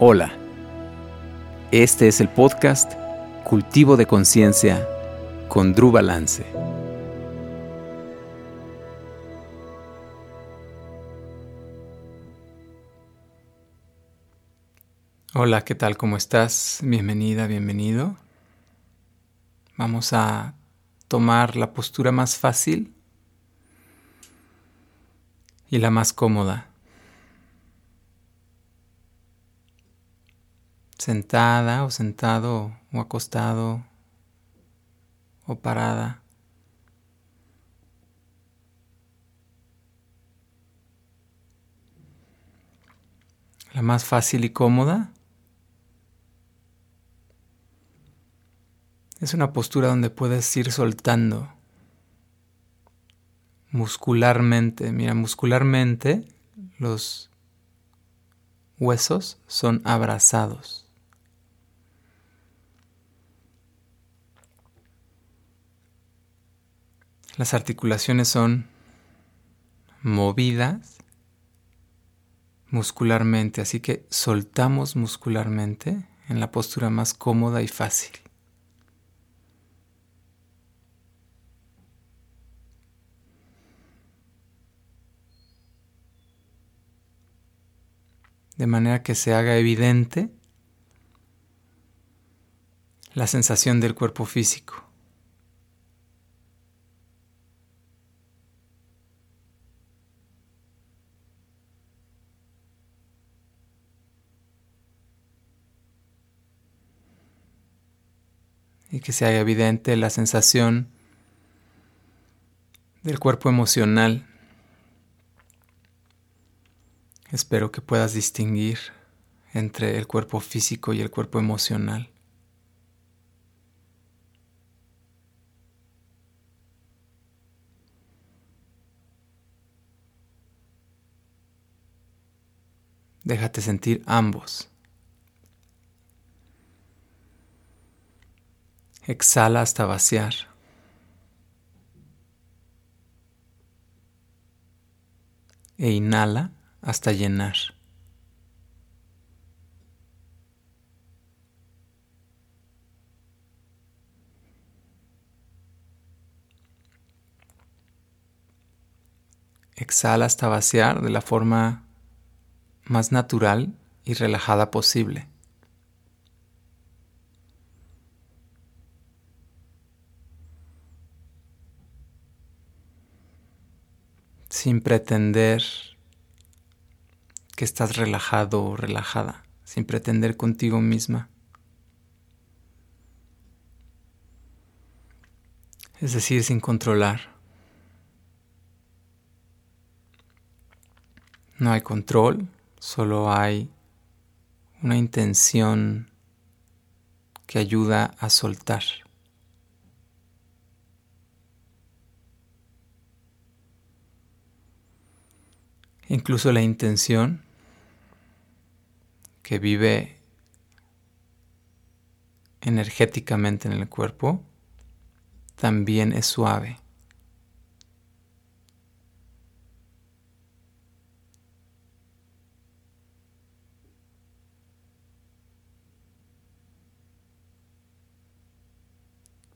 Hola, este es el podcast Cultivo de Conciencia con Drew Balance. Hola, ¿qué tal? ¿Cómo estás? Bienvenida, bienvenido. Vamos a tomar la postura más fácil y la más cómoda. sentada o sentado o acostado o parada. La más fácil y cómoda es una postura donde puedes ir soltando muscularmente. Mira, muscularmente los huesos son abrazados. Las articulaciones son movidas muscularmente, así que soltamos muscularmente en la postura más cómoda y fácil. De manera que se haga evidente la sensación del cuerpo físico. y que se haga evidente la sensación del cuerpo emocional. Espero que puedas distinguir entre el cuerpo físico y el cuerpo emocional. Déjate sentir ambos. Exhala hasta vaciar. E inhala hasta llenar. Exhala hasta vaciar de la forma más natural y relajada posible. sin pretender que estás relajado o relajada, sin pretender contigo misma. Es decir, sin controlar. No hay control, solo hay una intención que ayuda a soltar. Incluso la intención que vive energéticamente en el cuerpo también es suave.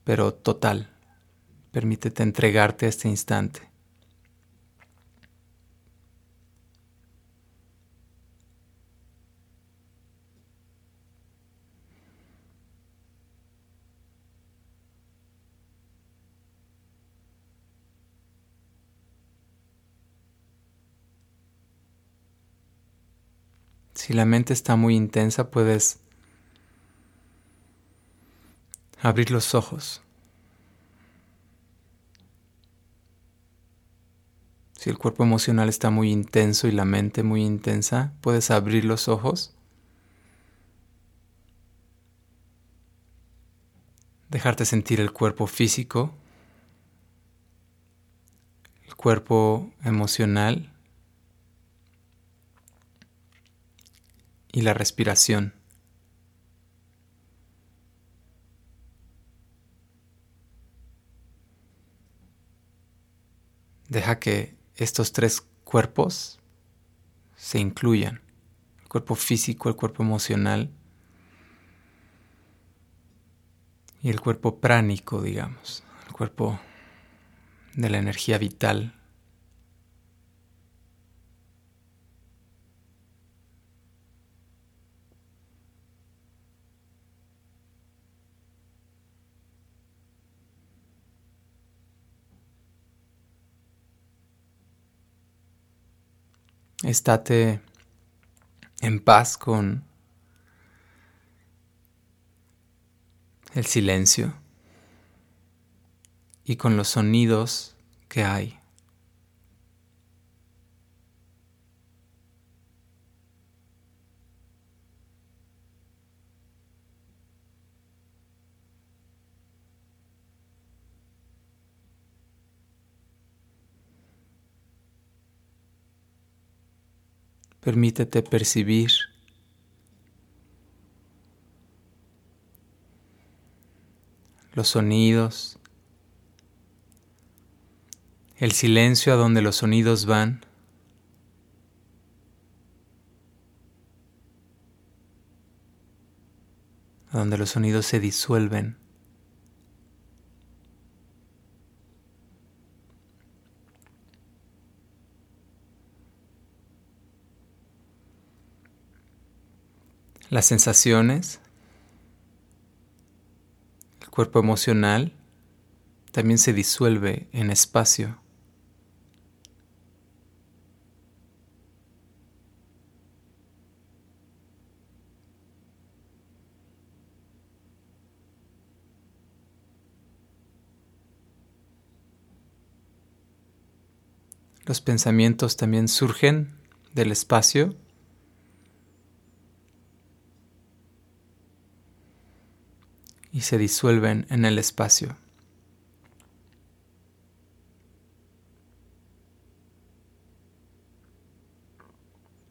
pero total. Permítete entregarte a este instante. Si la mente está muy intensa, puedes abrir los ojos. Si el cuerpo emocional está muy intenso y la mente muy intensa, puedes abrir los ojos. Dejarte sentir el cuerpo físico, el cuerpo emocional y la respiración. Deja que estos tres cuerpos se incluyan, el cuerpo físico, el cuerpo emocional y el cuerpo pránico, digamos, el cuerpo de la energía vital estate en paz con el silencio y con los sonidos que hay. Permítete percibir los sonidos, el silencio a donde los sonidos van. a donde los sonidos se disuelven. Las sensaciones, el cuerpo emocional también se disuelve en espacio. Los pensamientos también surgen del espacio y se disuelven en el espacio.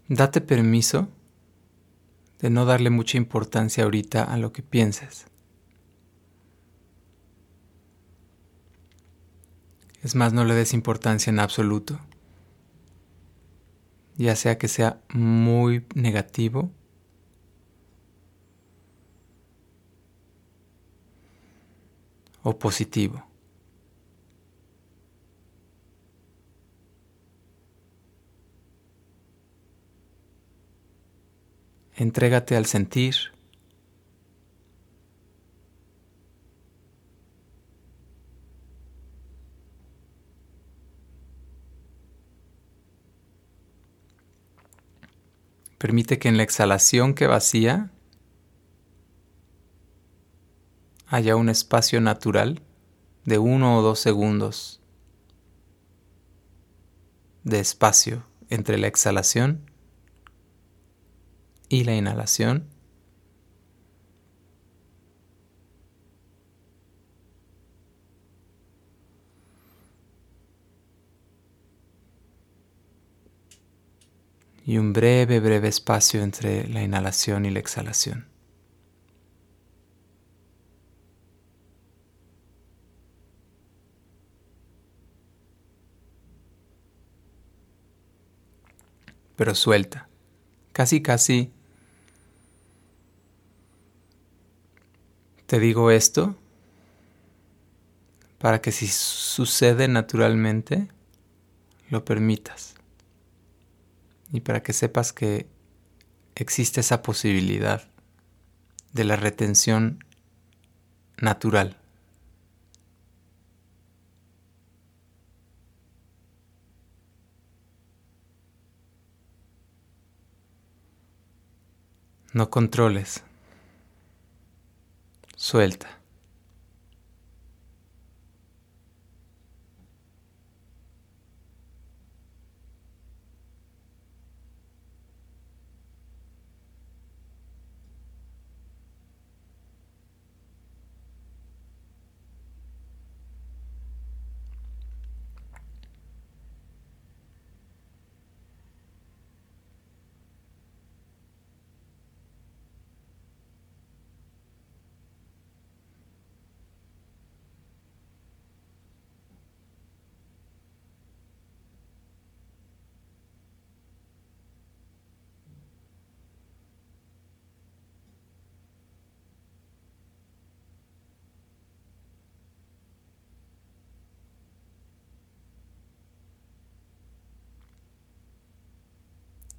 Date permiso de no darle mucha importancia ahorita a lo que pienses. Es más, no le des importancia en absoluto. Ya sea que sea muy negativo o positivo. Entrégate al sentir. Permite que en la exhalación que vacía haya un espacio natural de uno o dos segundos de espacio entre la exhalación y la inhalación. Y un breve, breve espacio entre la inhalación y la exhalación. Pero suelta. Casi, casi te digo esto para que si sucede naturalmente, lo permitas. Y para que sepas que existe esa posibilidad de la retención natural. No controles. Suelta.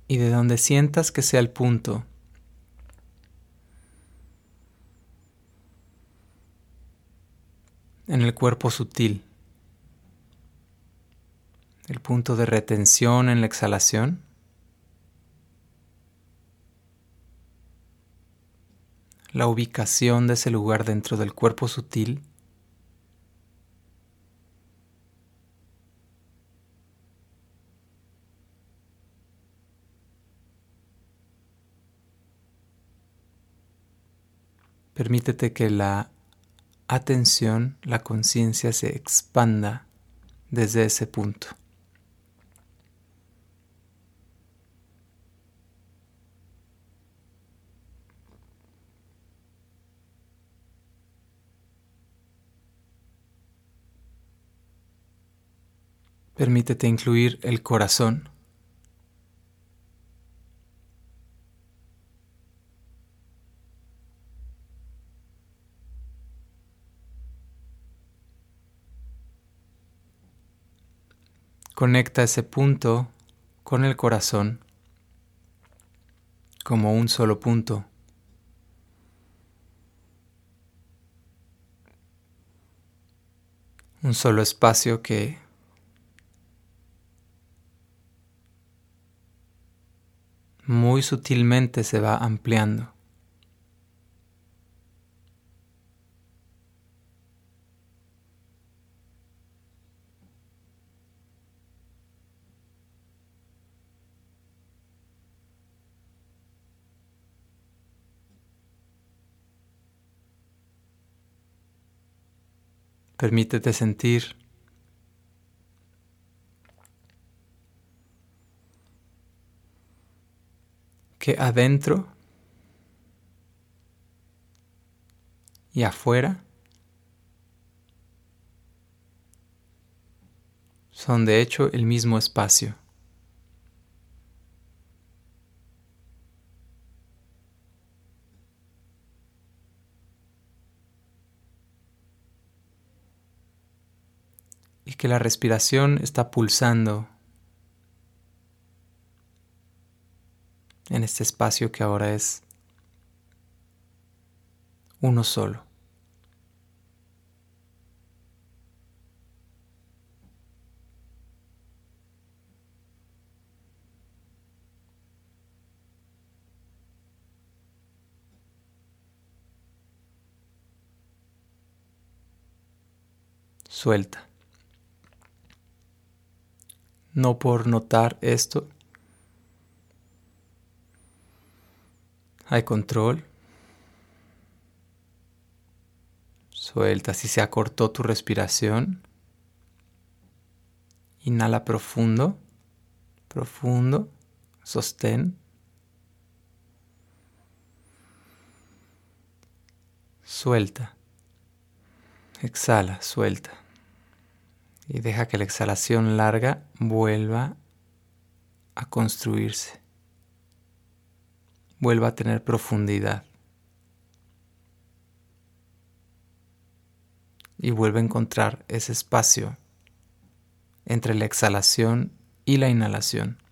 Y de donde sientas que sea el punto, en el cuerpo sutil, el punto de retención en la exhalación. la ubicación de ese lugar dentro del cuerpo sutil Permítete que la atención, la conciencia se expanda desde ese punto. Permítete incluir el corazón Conecta ese punto con el corazón como un solo punto. Un solo espacio que muy sutilmente se va ampliando. Permítete sentir que adentro y afuera son de hecho el mismo espacio. Que la respiración está pulsando en este espacio que ahora es uno solo. Suelta. No por notar esto, Hay control. Suelta si se acortó tu respiración. Inhala profundo, profundo, sostén. Suelta. Exhala, suelta. Y deja que la exhalación larga vuelva a construirse vuelva a tener profundidad y vuelve a encontrar ese espacio entre la exhalación y la inhalación.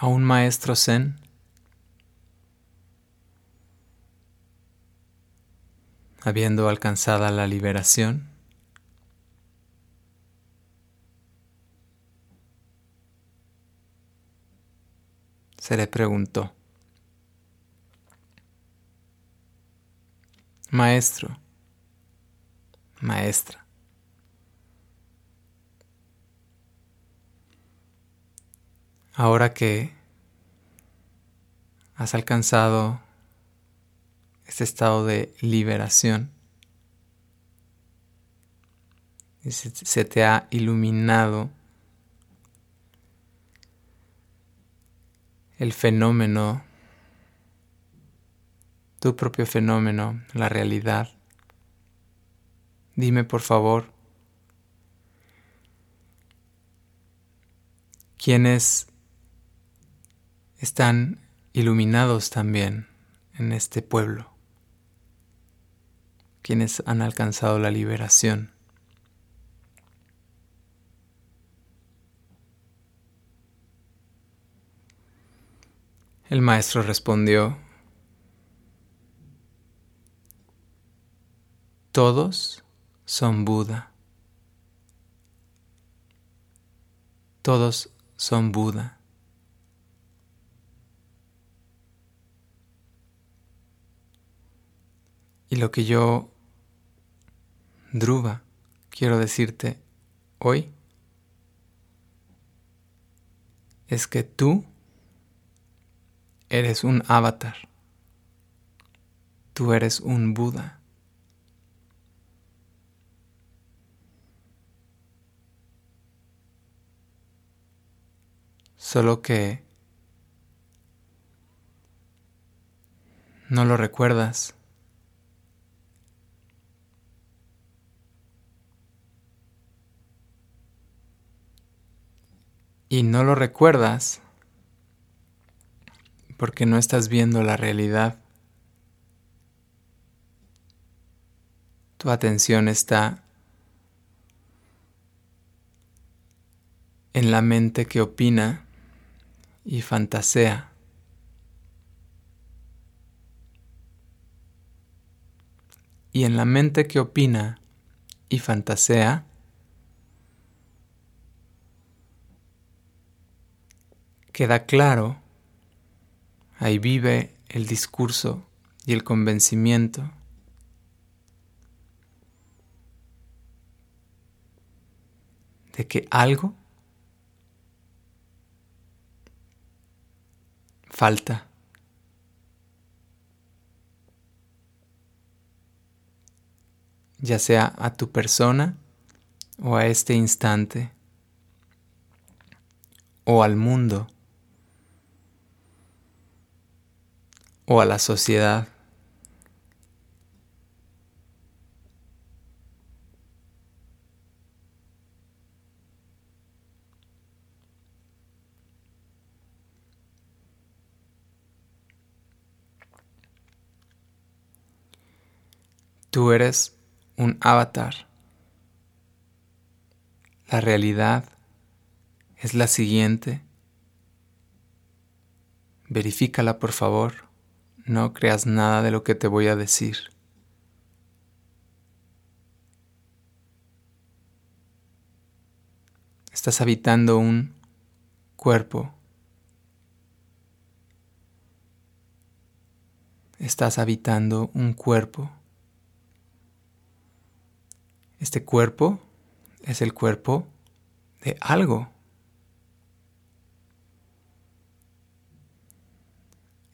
A un maestro zen. Habiendo alcanzada la liberación, se le preguntó, Maestro, maestra, ahora que has alcanzado este estado de liberación. Y se, te ha iluminado el fenómeno, tu propio fenómeno, la realidad. Dime por favor, ¿quiénes están iluminados también en este pueblo, quienes han alcanzado la liberación. El maestro respondió, todos son Buda. Todos son Buda. Y lo que yo, Druva, quiero decirte hoy es que tú eres un avatar. Tú eres un Buda. Solo que no lo recuerdas. Y no lo recuerdas porque no estás viendo la realidad. Tu atención está en la mente que opina y fantasea. Y en la mente que opina y fantasea, queda claro, ahí vive el discurso y el convencimiento. de que algo falta. ya sea a tu persona o a este instante o al mundo. O a la sociedad. Tú eres un avatar. La realidad es la siguiente. Verifícala por favor. No creas nada de lo que te voy a decir. Estás habitando un cuerpo. Estás habitando un cuerpo. Este cuerpo es el cuerpo de algo.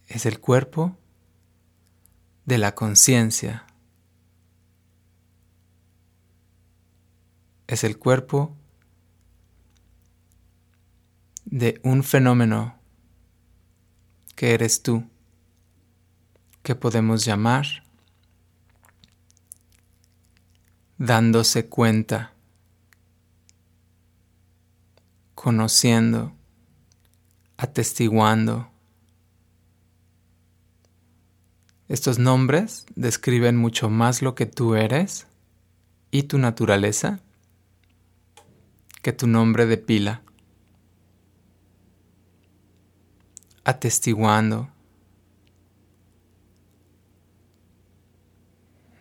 Es el cuerpo de la conciencia. Es el cuerpo de un fenómeno que eres tú, que podemos llamar dándose cuenta, conociendo, atestiguando, Estos nombres describen mucho más lo que tú eres y tu naturaleza que tu nombre de pila. Atestiguando,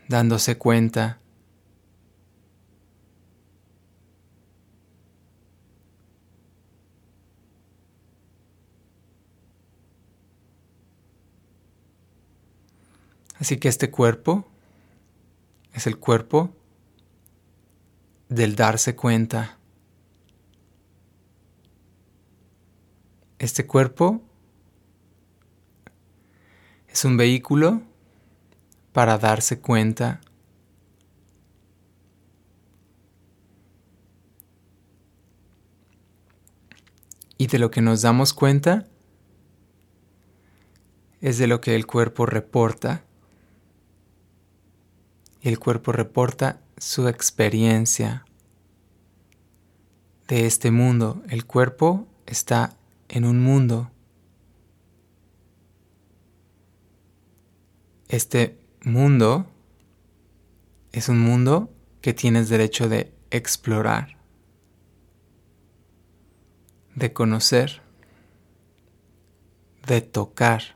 dándose cuenta Así que este cuerpo es el cuerpo del darse cuenta. Este cuerpo Es un vehículo para darse cuenta y de lo que nos damos cuenta es de lo que el cuerpo reporta. Y el cuerpo reporta su experiencia de este mundo. El cuerpo está en un mundo. Este mundo es un mundo que tienes derecho de explorar, de conocer, de tocar,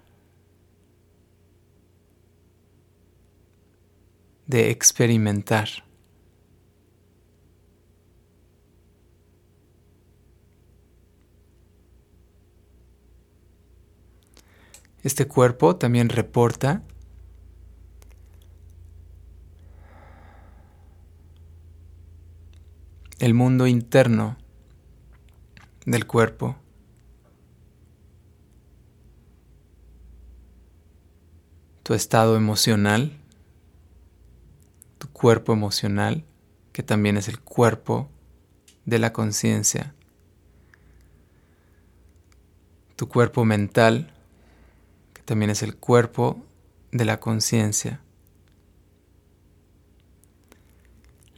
de experimentar. Este cuerpo también reporta el mundo interno del cuerpo. Tu estado emocional, cuerpo emocional, que también es el cuerpo de la conciencia. Tu cuerpo mental, también es el cuerpo de la conciencia.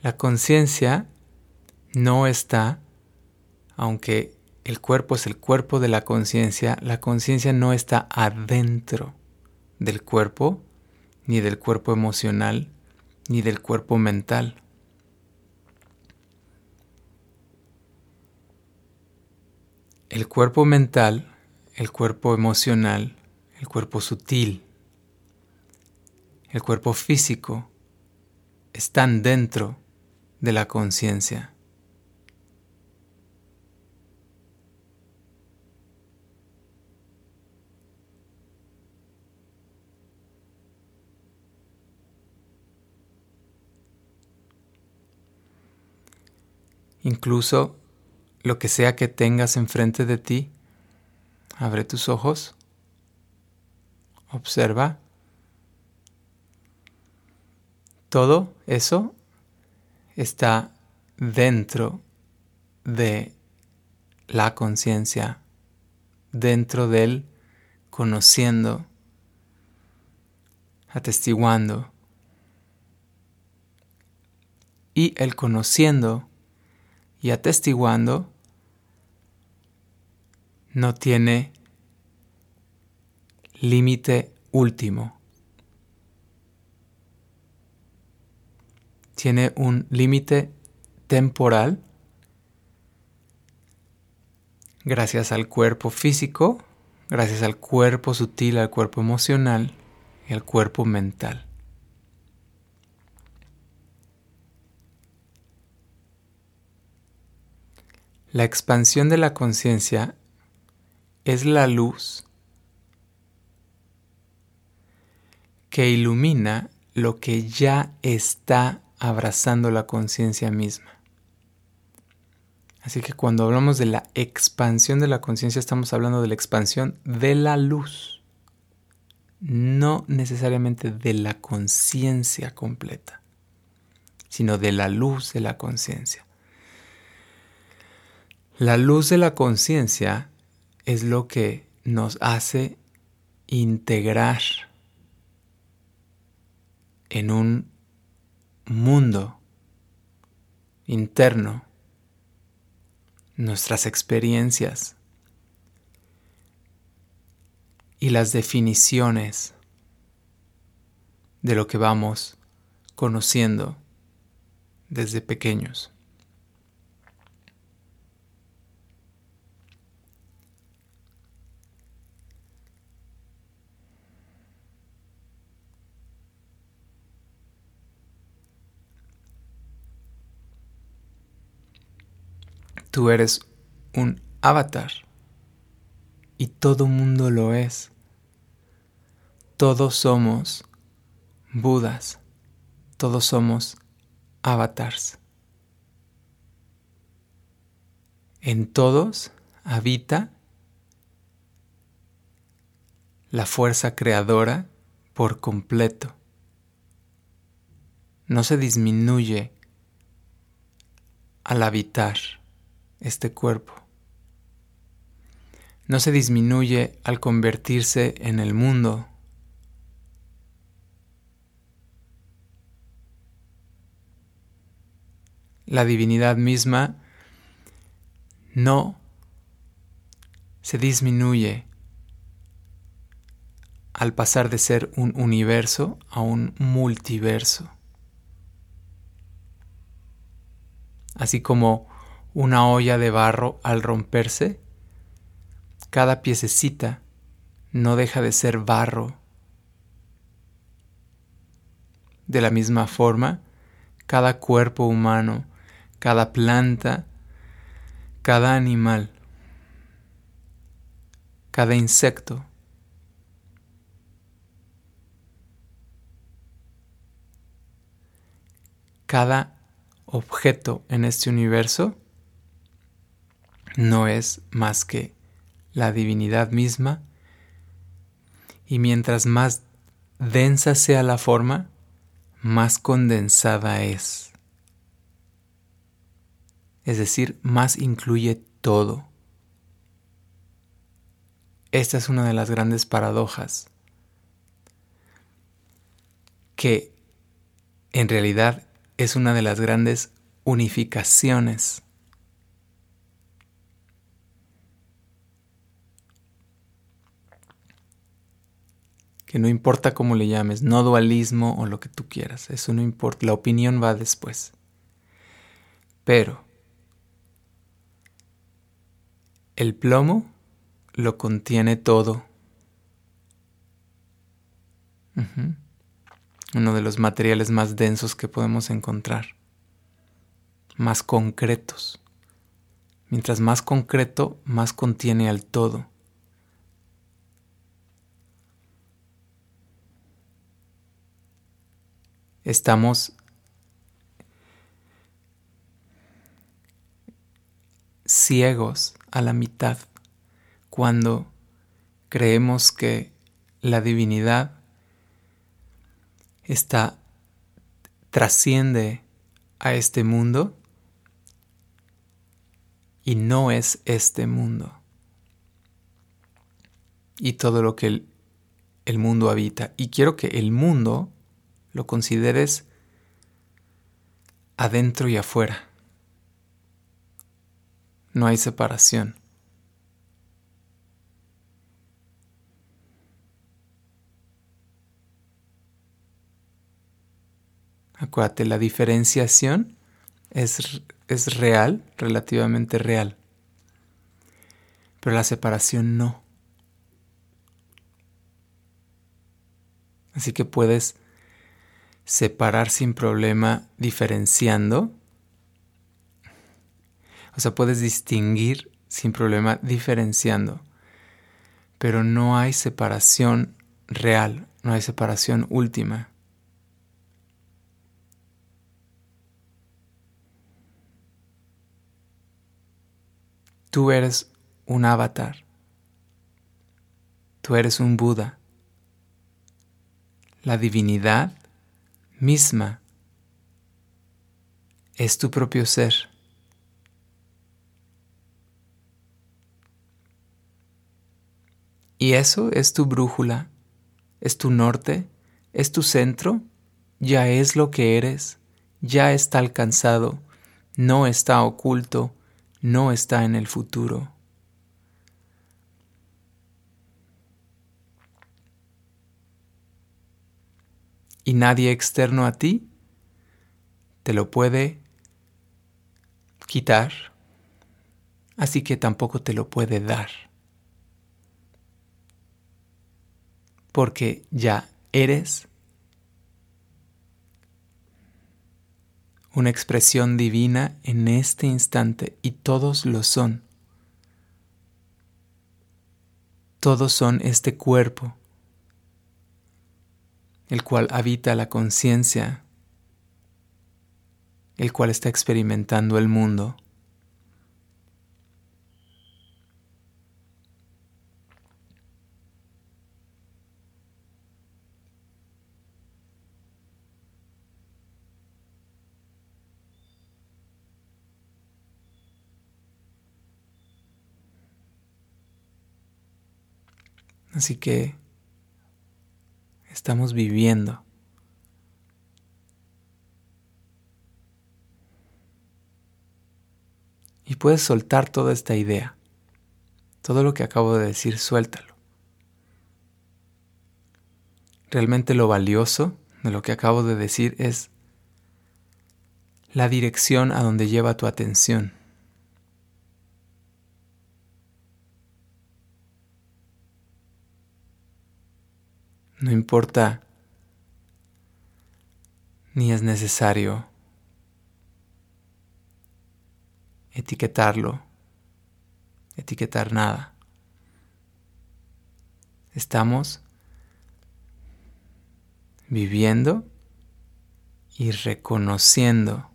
La conciencia no está, aunque el cuerpo es el cuerpo de la conciencia, la conciencia no está adentro del cuerpo, ni del cuerpo emocional, ni del cuerpo mental. El cuerpo mental, el cuerpo emocional, el cuerpo sutil, el cuerpo físico, están dentro de la conciencia. Incluso lo que sea que tengas enfrente de ti, abre tus ojos Observa. Todo eso está dentro de la conciencia, dentro del conociendo, atestiguando. Y el conociendo y atestiguando no tiene límite último. Tiene un límite temporal gracias al cuerpo físico, gracias al cuerpo sutil, al cuerpo emocional y al cuerpo mental. La expansión de la conciencia es la luz que ilumina lo que ya está abrazando la conciencia misma. Así que cuando hablamos de la expansión de la conciencia estamos hablando de la expansión de la luz, no necesariamente de la conciencia completa, sino de la luz de la conciencia. La luz de la conciencia es lo que nos hace integrar en un mundo interno nuestras experiencias y las definiciones de lo que vamos conociendo desde pequeños. Tú eres un avatar y todo mundo lo es. Todos somos Budas, todos somos avatars. En todos habita la fuerza creadora por completo. No se disminuye al habitar este cuerpo. No se disminuye al convertirse en el mundo. La divinidad misma no se disminuye al pasar de ser un universo a un multiverso. Así como una olla de barro al romperse, cada piececita no deja de ser barro. De la misma forma, cada cuerpo humano, cada planta, cada animal, cada insecto, cada objeto en este universo no es más que la divinidad misma y mientras más densa sea la forma, más condensada es. Es decir, más incluye todo. Esta es una de las grandes paradojas que en realidad es una de las grandes unificaciones. Que no importa cómo le llames, no dualismo o lo que tú quieras, eso no importa, la opinión va después. Pero el plomo lo contiene todo uno de los materiales más densos que podemos encontrar, más concretos. Mientras más concreto, más contiene al todo. Estamos ciegos a la mitad cuando creemos que la divinidad está trasciende a este mundo y no es este mundo. Y todo lo que el, el mundo habita. Y quiero que el mundo lo consideres adentro y afuera. No hay separación. Acuérdate, la diferenciación es, es real, relativamente real, pero la separación no. Así que puedes separar sin problema diferenciando. O sea, puedes distinguir sin problema diferenciando. Pero no hay separación real, no hay separación última. Tú eres un avatar. Tú eres un Buda. La divinidad misma es tu propio ser. Y eso es tu brújula, es tu norte, es tu centro, ya es lo que eres, ya está alcanzado, no está oculto, no está en el futuro. Y nadie externo a ti te lo puede quitar, así que tampoco te lo puede dar. Porque ya eres una expresión divina en este instante y todos lo son. Todos son este cuerpo, el cual habita la conciencia, el cual está experimentando el mundo. Así que estamos viviendo. Y puedes soltar toda esta idea. Todo lo que acabo de decir, suéltalo. Realmente lo valioso de lo que acabo de decir es la dirección a donde lleva tu atención. No importa ni es necesario etiquetarlo, etiquetar nada. Estamos viviendo y reconociendo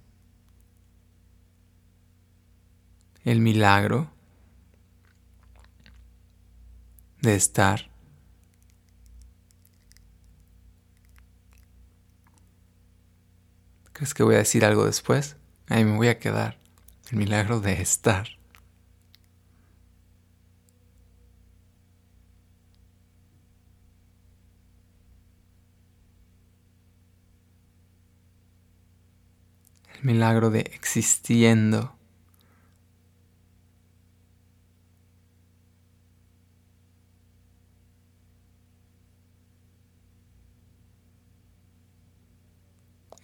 el milagro de estar ¿Crees que voy a decir algo después? Ahí me voy a quedar. El milagro de estar. El milagro de existiendo.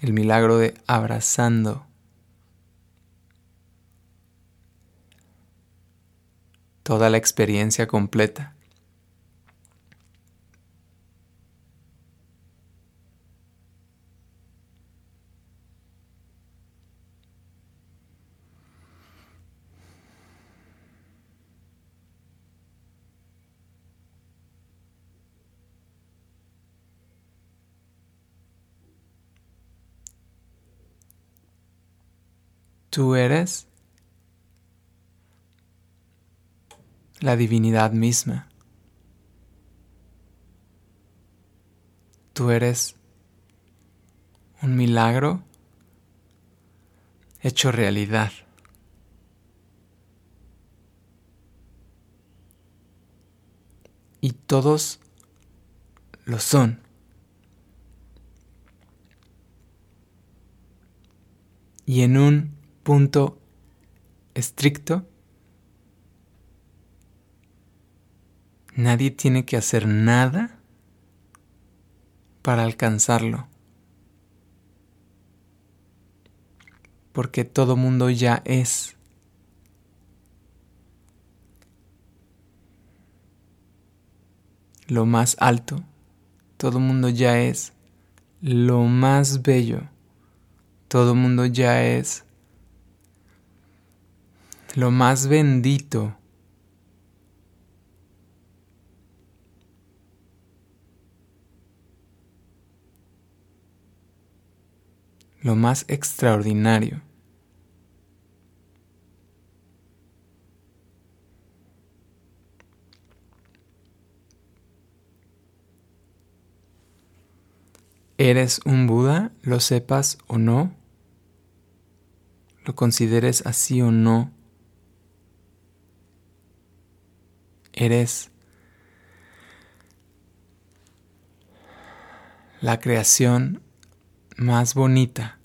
El milagro de abrazando. Toda la experiencia completa. Tú eres la divinidad misma. Tú eres un milagro hecho realidad. Y todos lo son. Y en un punto estricto, nadie tiene que hacer nada para alcanzarlo. Porque todo mundo ya es. Lo más alto, todo mundo ya es lo más bello, todo mundo ya es lo más bendito. Lo más extraordinario. ¿Eres un Buda? ¿Lo sepas o no? ¿Lo consideres así o no? Eres la creación más bonita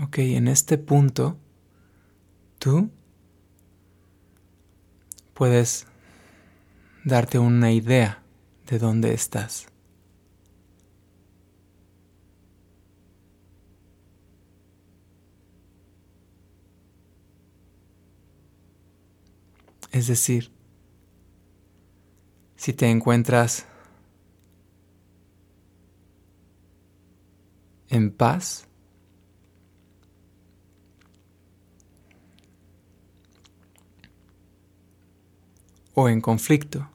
Ok, en este punto, tú puedes darte una idea de dónde estás. Es decir, si te encuentras en paz, o en conflicto,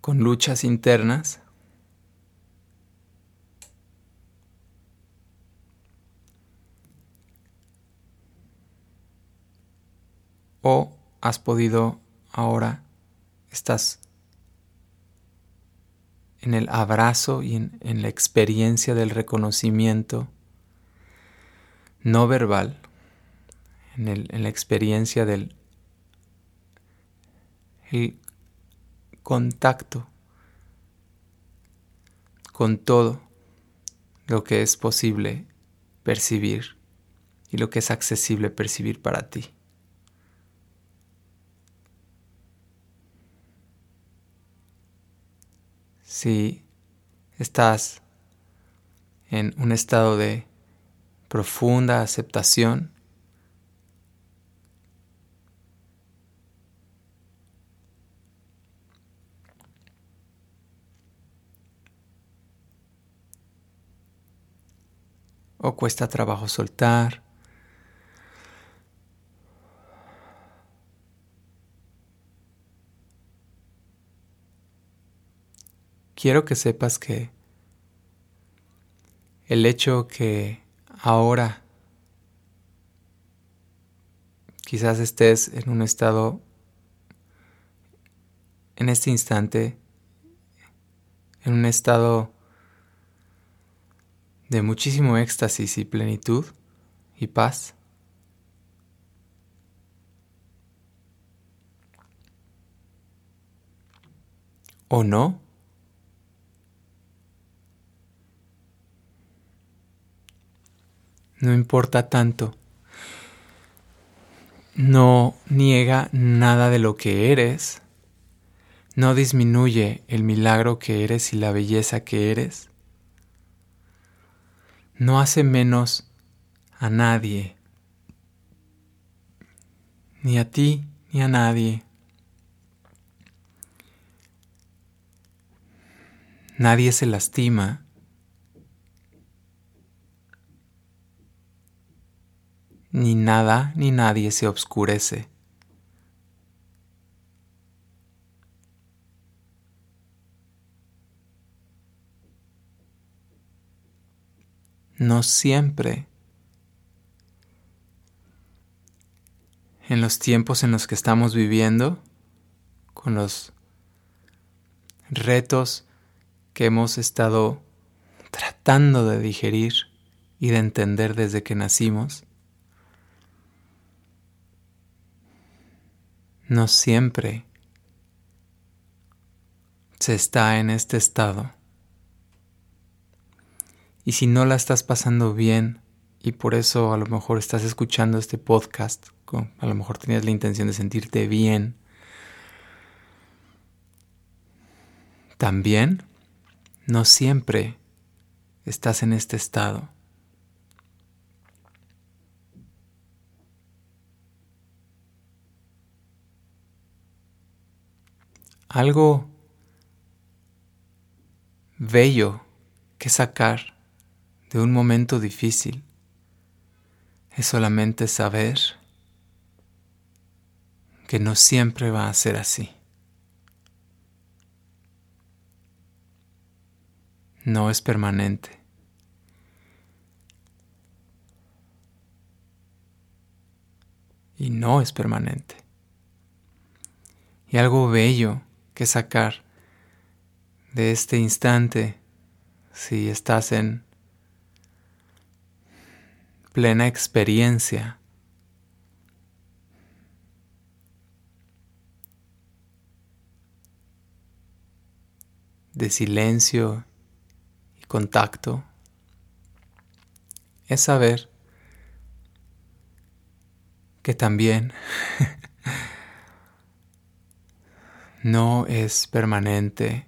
con luchas internas. O has podido ahora, estás en el abrazo y en, la experiencia del reconocimiento no verbal, en, la experiencia del el contacto con todo lo que es posible percibir y lo que es accesible percibir para ti. si estás en un estado de profunda aceptación, o cuesta trabajo soltar. quiero que sepas que el hecho que ahora quizás estés en un estado, en este instante, en un estado de muchísimo éxtasis y plenitud y paz. ¿O no? no importa tanto. No niega nada de lo que eres. No disminuye el milagro que eres y la belleza que eres. No hace menos a nadie. Ni a ti ni a nadie. Nadie se lastima ni nada ni nadie se obscurece. No siempre en los tiempos en los que estamos viviendo, con los retos que hemos estado tratando de digerir y de entender desde que nacimos, no siempre se está en este estado. Y si no la estás pasando bien y por eso a lo mejor estás escuchando este podcast, a lo mejor tenías la intención de sentirte bien, también no siempre estás en este estado. algo bello que sacar de un momento difícil es solamente saber que no siempre va a ser así. No es permanente. Y no es permanente. Y algo bello que sacar de este instante si estás en plena experiencia de silencio y contacto es saber que también no es permanente.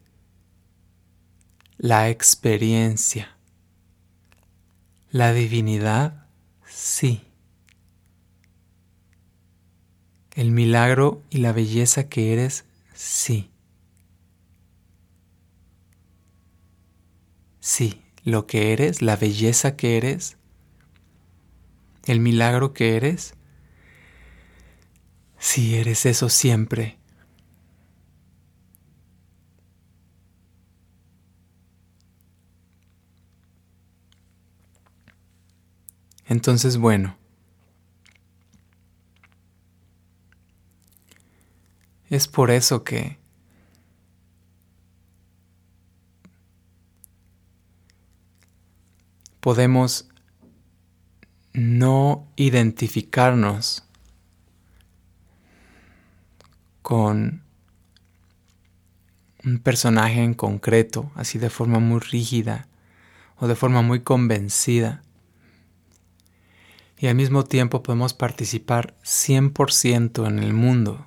La experiencia, la divinidad, sí. El milagro y la belleza que eres, sí. sí, lo que eres, la belleza que eres, el milagro que eres, sí eres eso siempre. Entonces, bueno, es por eso que podemos no identificarnos con un personaje en concreto, así de forma muy rígida o de forma muy convencida. Y al mismo tiempo podemos participar 100% en el mundo.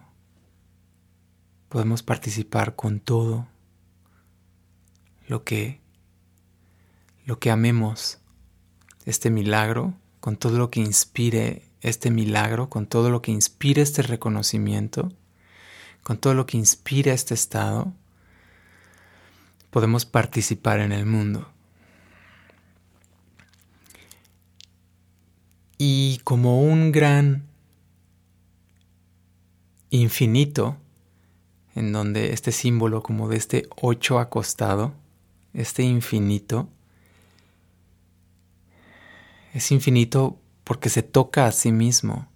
Podemos participar con todo lo que lo que amemos este milagro, con todo lo que inspire este milagro, con todo lo que inspire este reconocimiento, con todo lo que inspire este estado, podemos participar en el mundo. Y como un gran infinito, en donde este símbolo como de este ocho acostado, este infinito, es infinito porque se toca a sí mismo.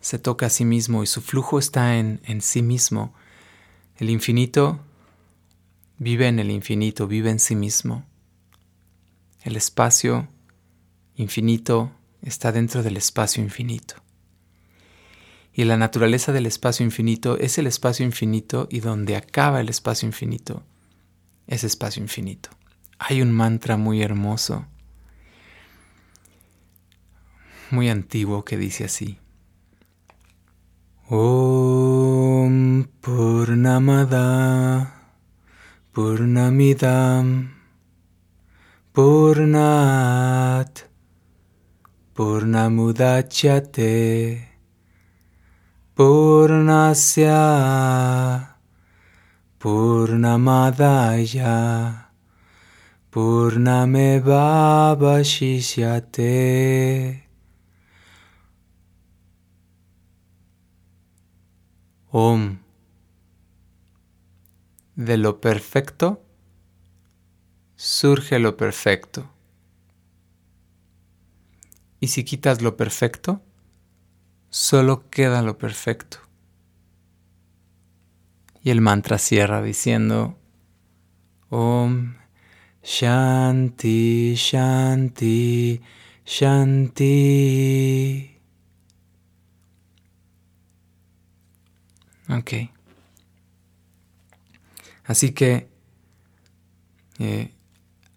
Se toca a sí mismo y su flujo está en, en sí mismo. El infinito vive en el infinito, vive en sí mismo. El espacio infinito está dentro del espacio infinito. Y la naturaleza del espacio infinito es el espacio infinito y donde acaba el espacio infinito es espacio infinito. Hay un mantra muy hermoso muy antiguo que dice así. Om Purnamada Purnamidam Purnat Purnamudachyate Purnasya Purnamadaya Purnameva Vashishyate Om. De lo perfecto surge lo perfecto. Y si quitas lo perfecto, solo queda lo perfecto. Y el mantra cierra diciendo Om Shanti Shanti Shanti. Ok. Así que eh,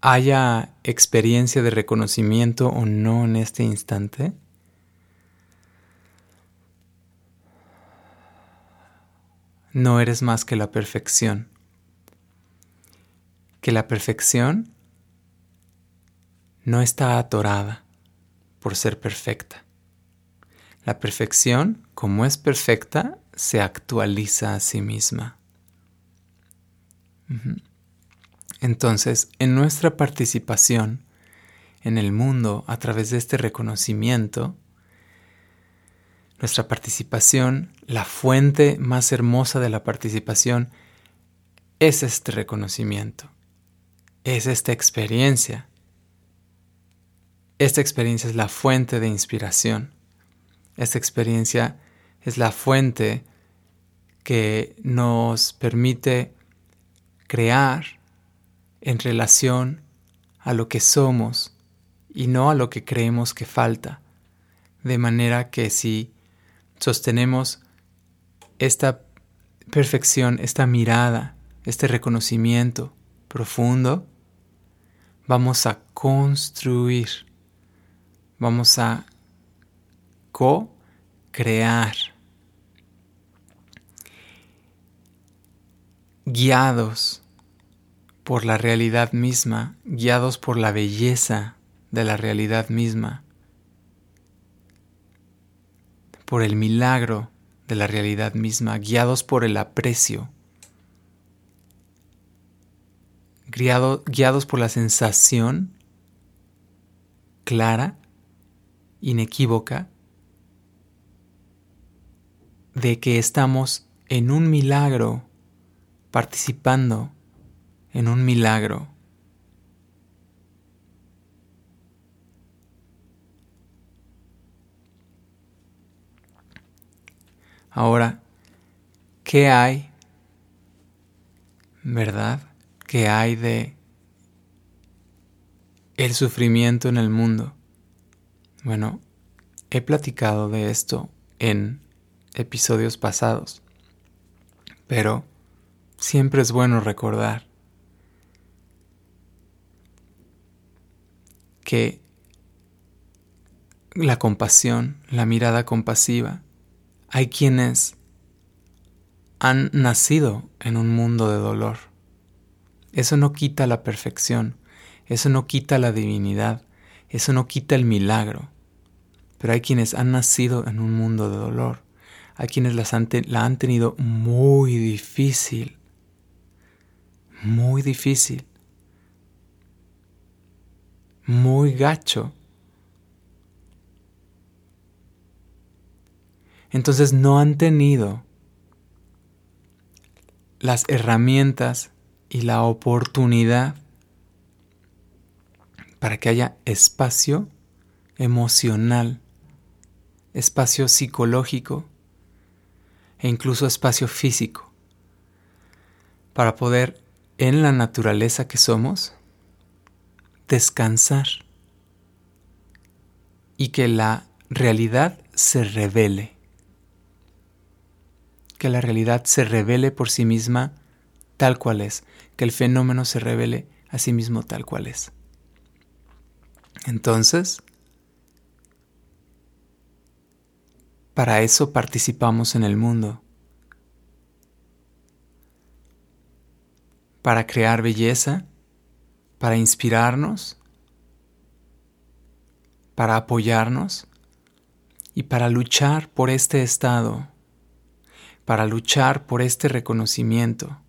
haya experiencia de reconocimiento o no en este instante, no eres más que la perfección. Que la perfección no está atorada por ser perfecta. La perfección, como es perfecta, se actualiza a sí misma. Entonces, en nuestra participación en el mundo a través de este reconocimiento, nuestra participación, la fuente más hermosa de la participación, es este reconocimiento, es esta experiencia. Esta experiencia es la fuente de inspiración. Esta experiencia es la fuente que nos permite crear en relación a lo que somos y no a lo que creemos que falta. De manera que si sostenemos esta perfección, esta mirada, este reconocimiento profundo, vamos a construir, vamos a co-crear guiados por la realidad misma, guiados por la belleza de la realidad misma, por el milagro de la realidad misma, guiados por el aprecio, guiados por la sensación clara, inequívoca, de que estamos en un milagro, participando en un milagro. Ahora, ¿qué hay? ¿Verdad? ¿Qué hay de el sufrimiento en el mundo? Bueno, he platicado de esto en episodios pasados, pero siempre es bueno recordar que la compasión, la mirada compasiva, hay quienes han nacido en un mundo de dolor. Eso no quita la perfección, eso no quita la divinidad, eso no quita el milagro. Pero hay quienes han nacido en un mundo de dolor, hay quienes la han tenido muy difícil, muy difícil, muy gacho. Entonces no han tenido las herramientas y la oportunidad para que haya espacio emocional, espacio psicológico e incluso espacio físico para poder en la naturaleza que somos descansar y que la realidad se revele. Que la realidad se revele por sí misma tal cual es, que el fenómeno se revele a sí mismo tal cual es. Entonces, para eso participamos en el mundo, para crear belleza, para inspirarnos, para apoyarnos y para luchar por este estado para luchar por este reconocimiento.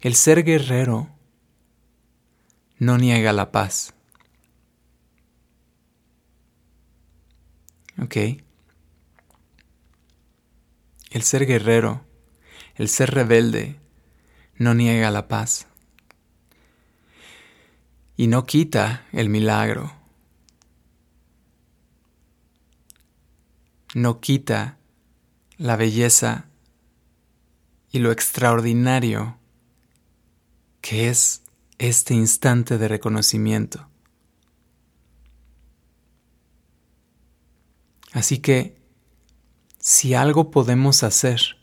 El ser guerrero no niega la paz. ¿Ok? El ser guerrero, el ser rebelde, no niega la paz. Y no quita el milagro. no quita la belleza y lo extraordinario que es este instante de reconocimiento. Así que, si algo podemos hacer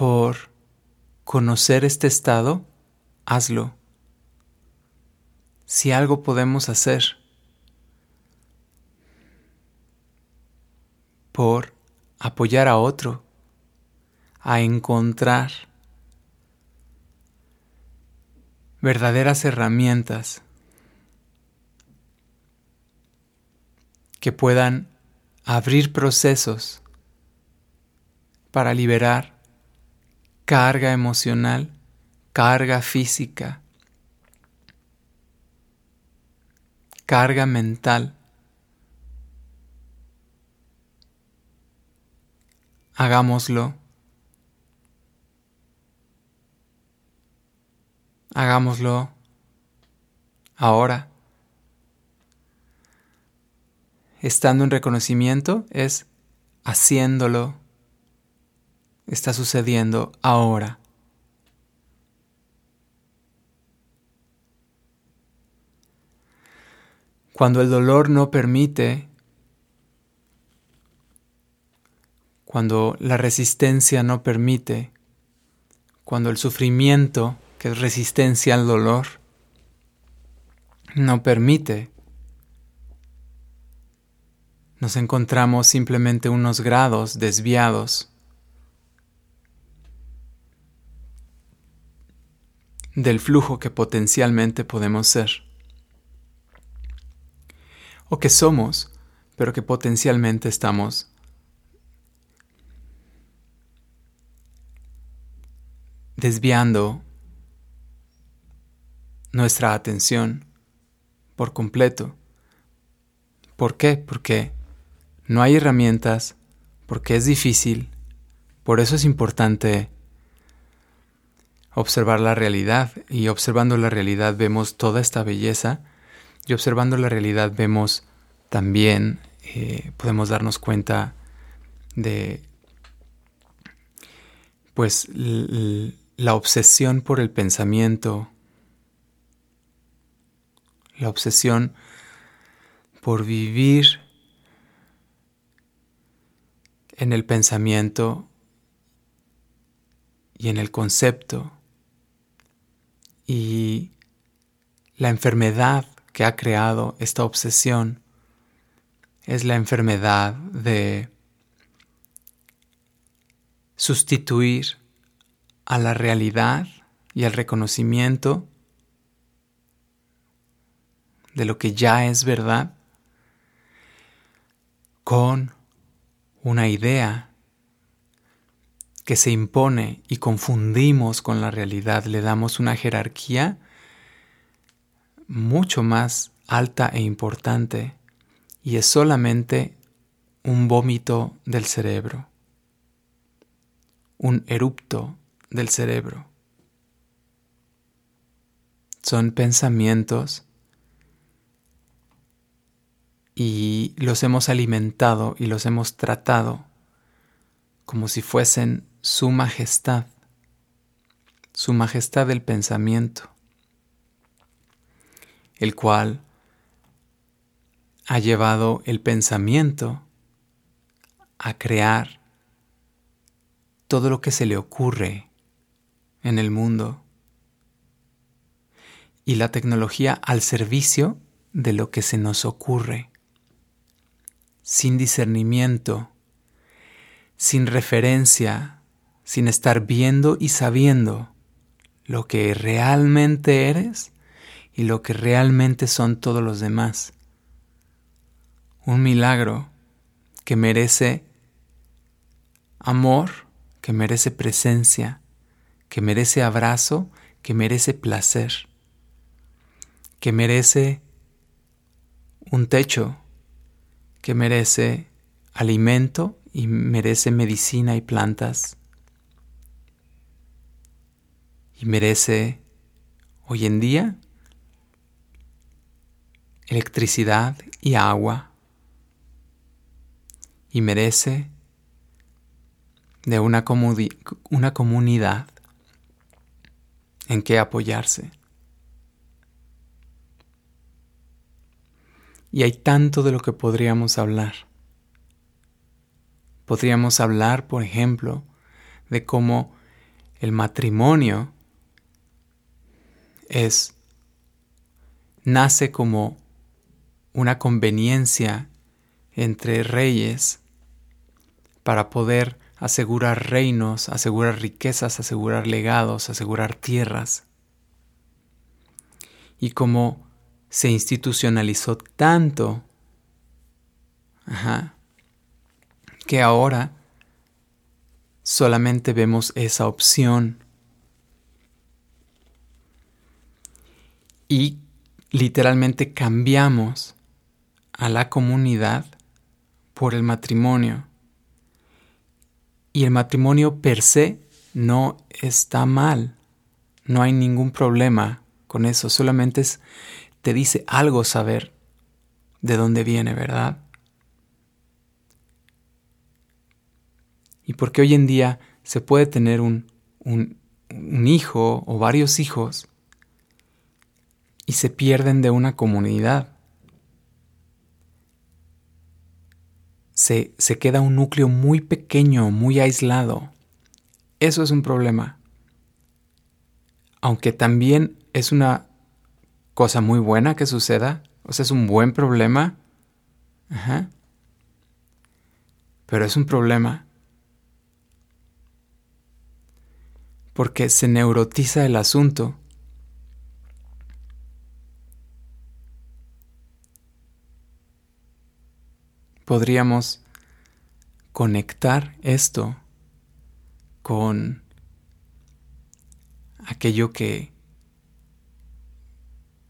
por conocer este estado, hazlo. Si algo podemos hacer por apoyar a otro, a encontrar verdaderas herramientas que puedan abrir procesos para liberar carga emocional, carga física, carga mental Hagámoslo. Hagámoslo ahora. Estando en reconocimiento es haciéndolo. Está sucediendo ahora. Cuando el dolor no permite cuando la resistencia no permite, cuando el sufrimiento, que es resistencia al dolor, no permite, nos encontramos simplemente unos grados desviados del flujo que potencialmente podemos ser. O que somos, pero que potencialmente estamos. desviando nuestra atención por completo. ¿Por qué? Porque no hay herramientas, porque es difícil, por eso es importante observar la realidad y observando la realidad vemos toda esta belleza y observando la realidad vemos también, eh, podemos darnos cuenta de pues la obsesión por el pensamiento, la obsesión por vivir en el pensamiento y en el concepto y la enfermedad que ha creado esta obsesión es la enfermedad de sustituir a la realidad y al reconocimiento de lo que ya es verdad con una idea que se impone y confundimos con la realidad, le damos una jerarquía mucho más alta e importante y es solamente un vómito del cerebro, un erupto del cerebro. Son pensamientos y los hemos alimentado y los hemos tratado como si fuesen su majestad, su majestad del pensamiento, el cual ha llevado el pensamiento a crear todo lo que se le ocurre en el mundo. Y la tecnología al servicio de lo que se nos ocurre, sin discernimiento, sin referencia, sin estar viendo y sabiendo lo que realmente eres y lo que realmente son todos los demás. Un milagro que merece amor, que merece presencia, que merece abrazo, que merece placer, que merece un techo, que merece alimento y merece medicina y plantas. Y merece hoy en día electricidad y agua. Y merece de una, una comunidad en qué apoyarse. Y hay tanto de lo que podríamos hablar. Podríamos hablar, por ejemplo, de cómo el matrimonio es nace como una conveniencia entre reyes para poder asegurar reinos, asegurar riquezas, asegurar legados, asegurar tierras. Y como se institucionalizó tanto, que ahora solamente vemos esa opción. Y literalmente cambiamos a la comunidad por el matrimonio. Y el matrimonio per se no está mal. No hay ningún problema con eso. Solamente te dice algo saber de dónde viene, ¿verdad? Y porque hoy en día se puede tener un, un, un hijo o varios hijos y se pierden de una comunidad. se, queda un núcleo muy pequeño, muy aislado. Eso es un problema. Aunque también es una cosa muy buena que suceda, o sea, es un buen problema. Ajá. Pero es un problema. Porque se neurotiza el asunto. Podríamos conectar esto con aquello que,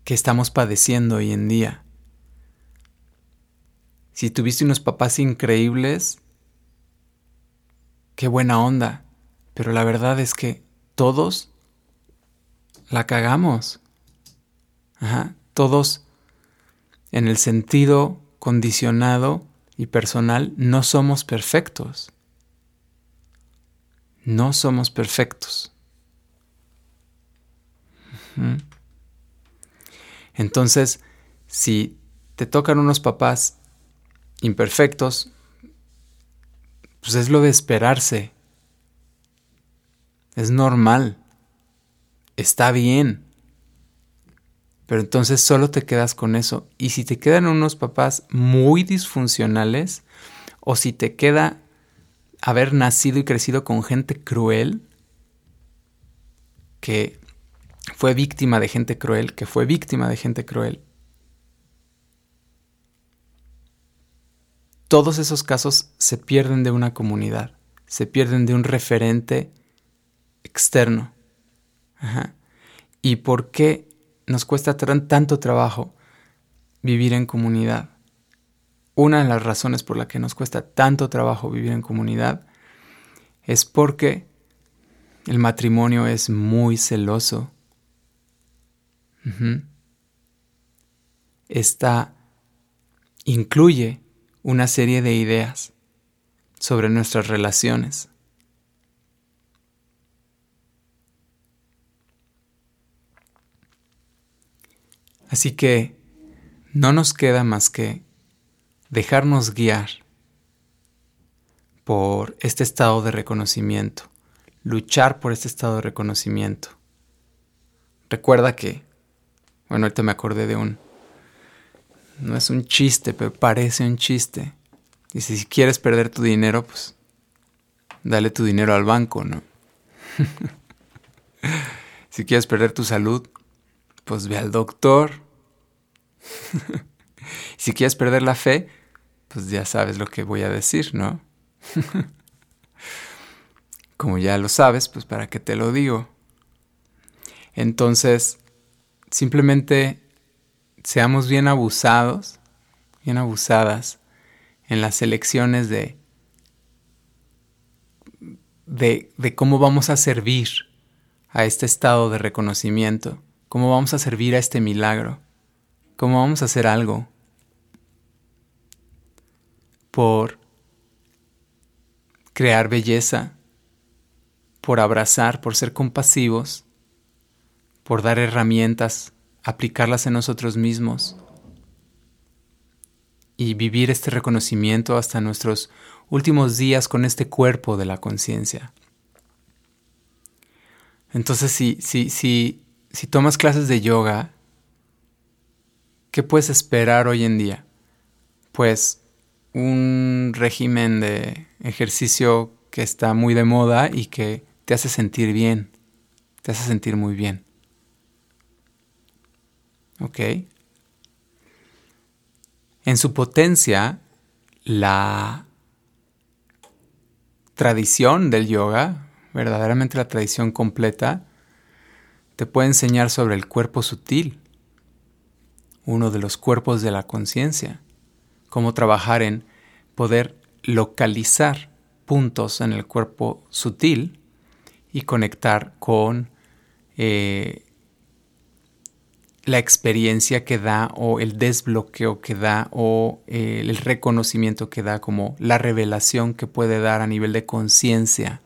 que estamos padeciendo hoy en día. Si tuviste unos papás increíbles, qué buena onda, pero la verdad es que todos la cagamos. Todos en el sentido condicionado y personal no somos perfectos. No somos perfectos. Entonces, si te tocan unos papás imperfectos, pues es lo de esperarse. Es normal. Está bien. Pero entonces solo te quedas con eso. Y si te quedan unos papás muy disfuncionales, o si te queda haber nacido y crecido con gente cruel, que fue víctima de gente cruel, que fue víctima de gente cruel. Todos esos casos se pierden de una comunidad, se pierden de un referente externo. ¿Y por qué nos cuesta tanto trabajo vivir en comunidad? Una de las razones por la que nos cuesta tanto trabajo vivir en comunidad es porque el matrimonio es muy celoso. Esta incluye una serie de ideas sobre nuestras relaciones. Así que no nos queda más que dejarnos guiar por este estado de reconocimiento, luchar por este estado de reconocimiento. Recuerda que, bueno, ahorita me acordé de un, no es un chiste, pero parece un chiste. Dice, si quieres perder tu dinero, pues dale tu dinero al banco, ¿no? si quieres perder tu salud, pues ve al doctor. si quieres perder la fe, pues ya sabes lo que voy a decir, ¿no? Como ya lo sabes, pues para qué te lo digo. Entonces, simplemente seamos bien abusados, bien abusadas en las elecciones de, de, de cómo vamos a servir a este estado de reconocimiento, cómo vamos a servir a este milagro, cómo vamos a hacer algo por crear belleza, por abrazar, por ser compasivos, por dar herramientas, aplicarlas en nosotros mismos y vivir este reconocimiento hasta nuestros últimos días con este cuerpo de la conciencia. Entonces, si, si, si, si tomas clases de yoga, ¿qué puedes esperar hoy en día? Pues un régimen de ejercicio que está muy de moda y que te hace sentir bien, te hace sentir muy bien. ¿Ok? En su potencia, la tradición del yoga, verdaderamente la tradición completa, te puede enseñar sobre el cuerpo sutil, uno de los cuerpos de la conciencia cómo trabajar en poder localizar puntos en el cuerpo sutil y conectar con eh, la experiencia que da o el desbloqueo que da o eh, el reconocimiento que da como la revelación que puede dar a nivel de conciencia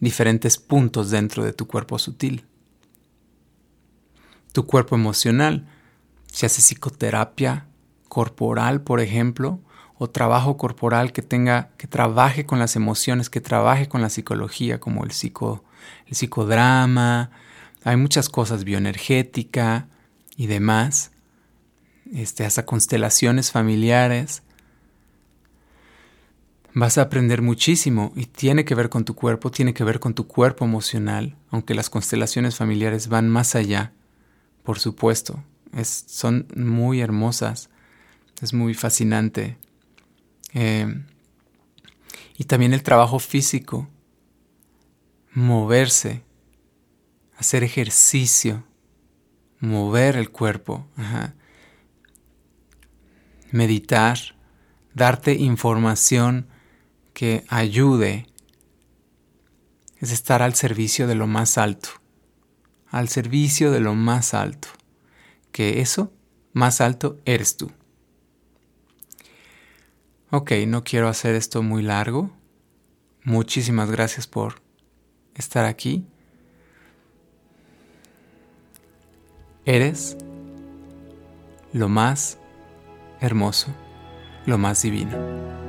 diferentes puntos dentro de tu cuerpo sutil. Tu cuerpo emocional se hace psicoterapia corporal, por ejemplo, o trabajo corporal que tenga, que trabaje con las emociones, que trabaje con la psicología, como el, psico, el psicodrama, hay muchas cosas, bioenergética y demás, este, hasta constelaciones familiares. Vas a aprender muchísimo y tiene que ver con tu cuerpo, tiene que ver con tu cuerpo emocional, aunque las constelaciones familiares van más allá, por supuesto, son muy hermosas, es muy fascinante. Eh, y también el trabajo físico, moverse, hacer ejercicio, mover el cuerpo, meditar, darte información que ayude, es estar al servicio de lo más alto, al servicio de lo más alto, que eso más alto eres tú. Ok, no quiero hacer esto muy largo. Muchísimas gracias por estar aquí. Eres lo más hermoso, lo más divino.